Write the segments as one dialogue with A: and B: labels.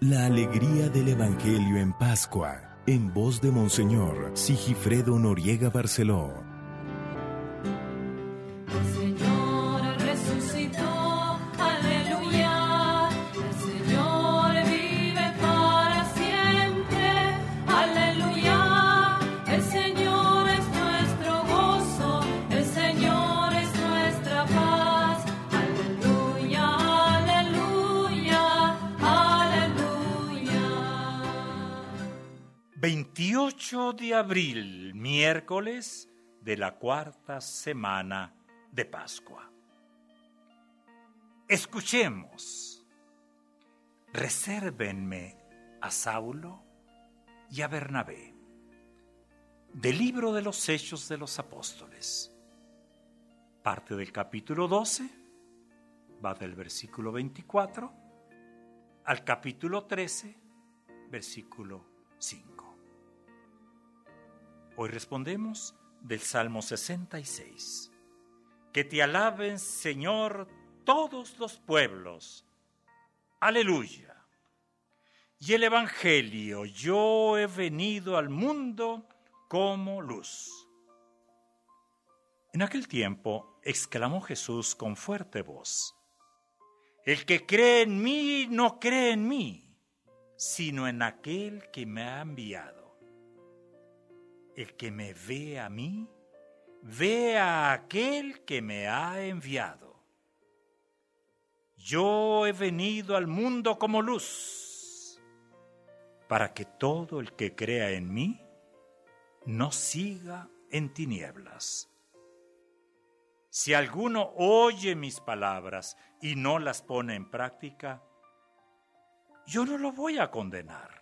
A: La alegría del Evangelio en Pascua, en voz de Monseñor Sigifredo Noriega Barceló.
B: De abril, miércoles de la cuarta semana de Pascua. Escuchemos. Resérvenme a Saulo y a Bernabé. Del libro de los Hechos de los Apóstoles. Parte del capítulo 12, va del versículo 24 al capítulo 13, versículo 5. Hoy respondemos del Salmo 66. Que te alaben, Señor, todos los pueblos. Aleluya. Y el Evangelio, yo he venido al mundo como luz. En aquel tiempo exclamó Jesús con fuerte voz, El que cree en mí no cree en mí, sino en aquel que me ha enviado. El que me ve a mí, ve a aquel que me ha enviado. Yo he venido al mundo como luz, para que todo el que crea en mí no siga en tinieblas. Si alguno oye mis palabras y no las pone en práctica, yo no lo voy a condenar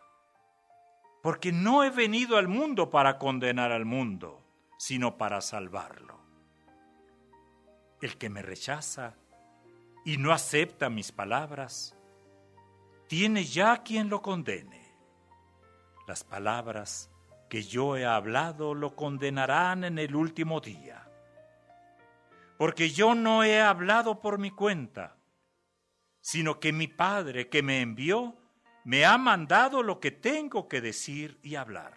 B: porque no he venido al mundo para condenar al mundo, sino para salvarlo. El que me rechaza y no acepta mis palabras, tiene ya quien lo condene. Las palabras que yo he hablado lo condenarán en el último día. Porque yo no he hablado por mi cuenta, sino que mi Padre que me envió me ha mandado lo que tengo que decir y hablar.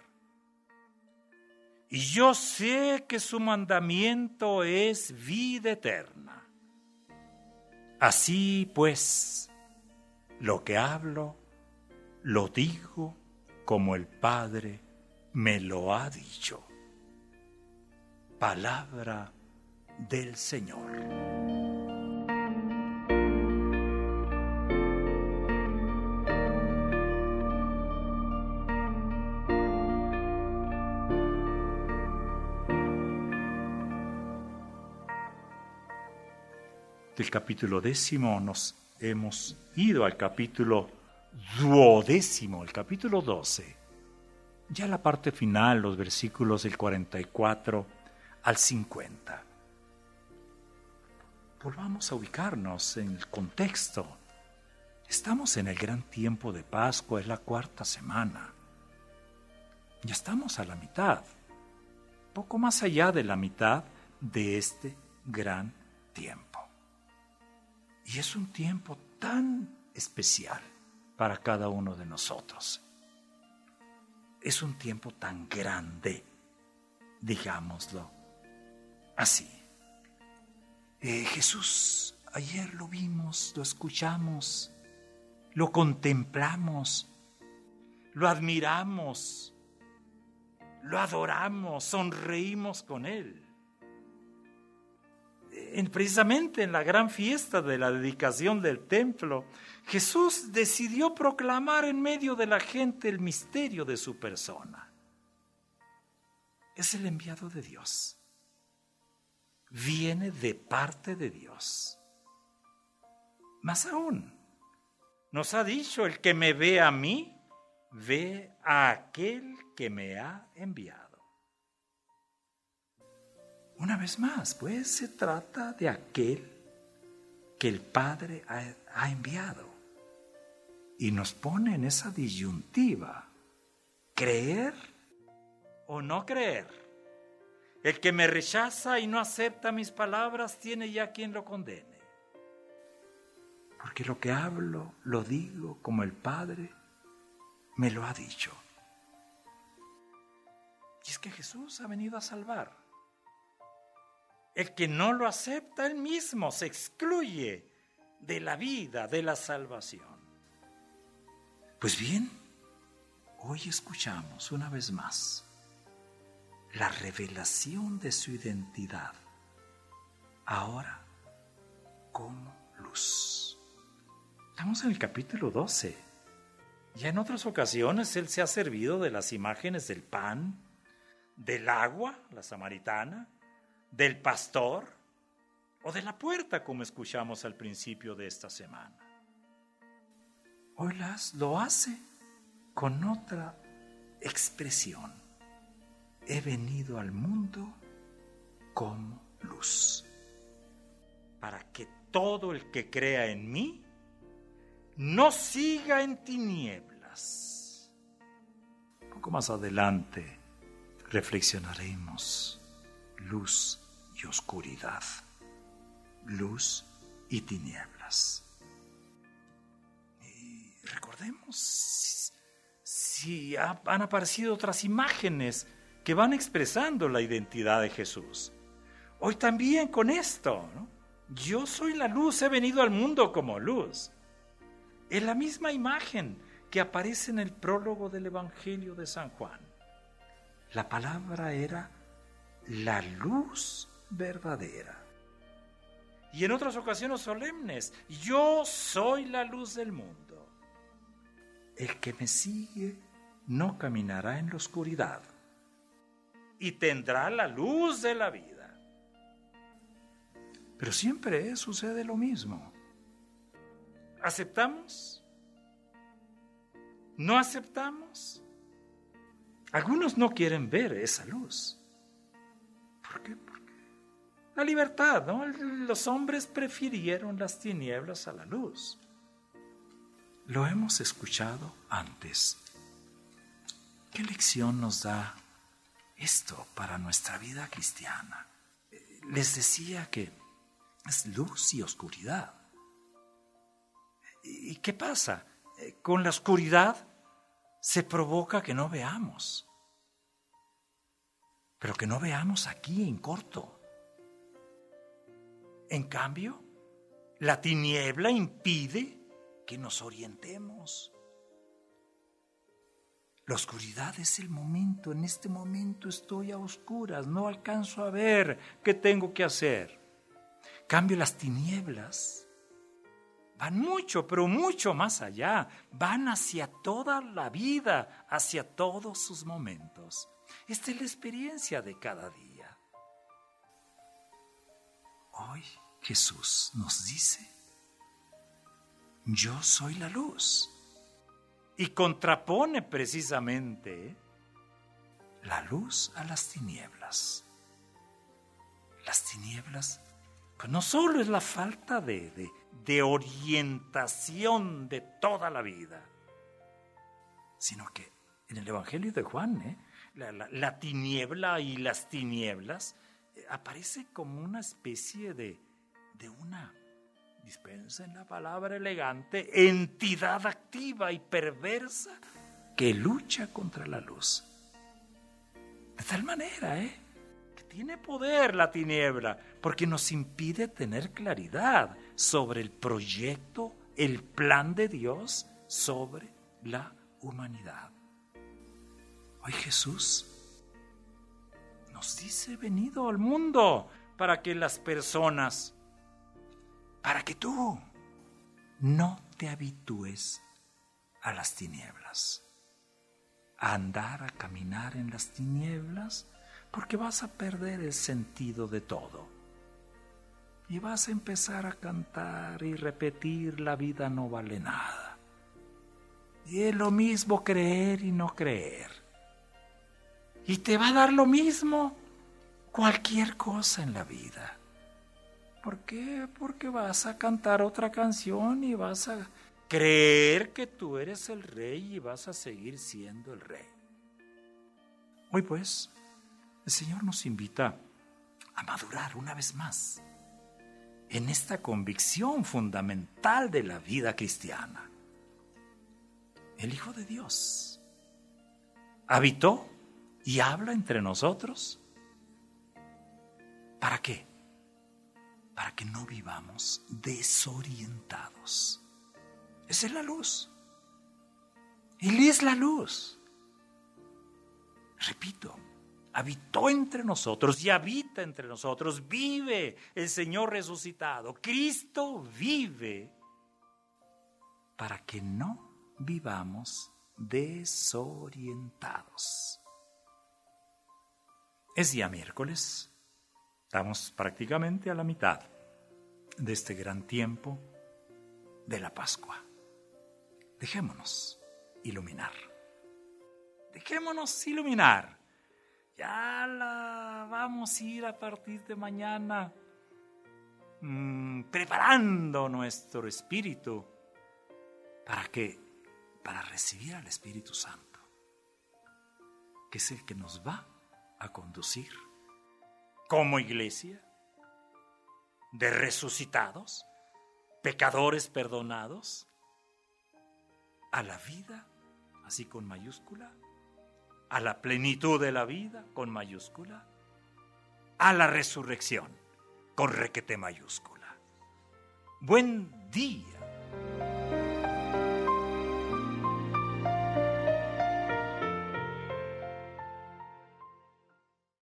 B: Y yo sé que su mandamiento es vida eterna. Así pues, lo que hablo, lo digo como el Padre me lo ha dicho. Palabra del Señor. Capítulo décimo nos hemos ido al capítulo duodécimo, el capítulo doce. Ya la parte final, los versículos del 44 al 50. Volvamos a ubicarnos en el contexto. Estamos en el gran tiempo de Pascua, es la cuarta semana. Ya estamos a la mitad, poco más allá de la mitad de este gran tiempo. Y es un tiempo tan especial para cada uno de nosotros. Es un tiempo tan grande, digámoslo así. Eh, Jesús, ayer lo vimos, lo escuchamos, lo contemplamos, lo admiramos, lo adoramos, sonreímos con Él precisamente en la gran fiesta de la dedicación del templo, Jesús decidió proclamar en medio de la gente el misterio de su persona. Es el enviado de Dios. Viene de parte de Dios. Más aún, nos ha dicho, el que me ve a mí, ve a aquel que me ha enviado. Una vez más, pues se trata de aquel que el Padre ha, enviado. Y nos pone en esa disyuntiva, creer o no creer. El que me rechaza y no acepta mis palabras tiene ya quien lo condene. Porque lo que hablo lo digo como el Padre me lo ha dicho. Y es que Jesús ha venido a salvar. El que no lo acepta, él mismo se excluye de la vida, de la salvación. Pues bien, hoy escuchamos una vez más la revelación de su identidad, ahora como luz. Estamos en el capítulo 12. Ya en otras ocasiones Él se ha servido de las imágenes del pan, del agua, la samaritana, del pastor o de la puerta, como escuchamos al principio de esta semana. Hoy las lo hace con otra expresión. He venido al mundo como luz, para que todo el que crea en mí no siga en tinieblas. Un poco más adelante reflexionaremos luz y oscuridad, luz y tinieblas. Y recordemos si, han aparecido otras imágenes que van expresando la identidad de Jesús. Hoy también con esto, yo soy la luz, he venido al mundo como luz. Es la misma imagen que aparece en el prólogo del Evangelio de San Juan. La palabra era la luz verdadera. Y en otras ocasiones solemnes, yo soy la luz del mundo. El que me sigue no caminará en la oscuridad y tendrá la luz de la vida. Pero siempre sucede lo mismo. ¿Aceptamos? ¿No aceptamos? Algunos no quieren ver esa luz. La libertad, ¿no? Los hombres prefirieron las tinieblas a la luz. Lo hemos escuchado antes. ¿Qué lección nos da esto para nuestra vida cristiana? Les decía que es luz y oscuridad. ¿Y qué pasa? Eh, con la oscuridad se provoca que no veamos, pero que no veamos aquí en corto. En cambio, la tiniebla impide que nos orientemos. La oscuridad es el momento, en este momento estoy a oscuras, no alcanzo a ver qué tengo que hacer. Cambio las tinieblas van mucho, pero mucho más allá, van hacia toda la vida, hacia todos sus momentos. Esta es la experiencia de cada día. Hoy Jesús nos dice, yo soy la luz. Y contrapone precisamente la luz a las tinieblas. Las tinieblas, pues no solo es la falta de, de, orientación de toda la vida, sino que en el Evangelio de Juan, ¿eh? la, tiniebla y las tinieblas aparece como una especie de, de una, dispensen la palabra elegante, entidad activa y perversa que lucha contra la luz. De tal manera, ¿eh? tiene poder la tiniebla, porque nos impide tener claridad sobre el proyecto, el plan de Dios sobre la humanidad. Hoy Jesús nos dice, venido al mundo para que las personas, para que tú no te habitúes a las tinieblas, a andar, a caminar en las tinieblas, porque vas a perder el sentido de todo. Y vas a empezar a cantar y repetir la vida no vale nada. Y es lo mismo creer y no creer. Y te va a dar lo mismo cualquier cosa en la vida. ¿Por qué? Porque vas a cantar otra canción y vas a creer que tú eres el rey y vas a seguir siendo el rey. Hoy pues, el Señor nos invita a madurar una vez más en esta convicción fundamental de la vida cristiana. El Hijo de Dios habitó y habla entre nosotros. ¿Para qué? Para que no vivamos desorientados. Esa es la luz. Él es la luz. Repito, habitó entre nosotros y habita entre nosotros. Vive el Señor resucitado. Cristo vive para que no vivamos desorientados. Es día miércoles. Estamos prácticamente a la mitad de este gran tiempo de la Pascua. Dejémonos iluminar. Dejémonos iluminar. Ya la vamos a ir a partir de mañana mm, preparando nuestro espíritu para que para recibir al Espíritu Santo, que es el que nos va a conducir como iglesia de resucitados, pecadores perdonados, a la vida, así con mayúscula, a la plenitud de la vida, con mayúscula, a la resurrección, con requete mayúscula. Buen día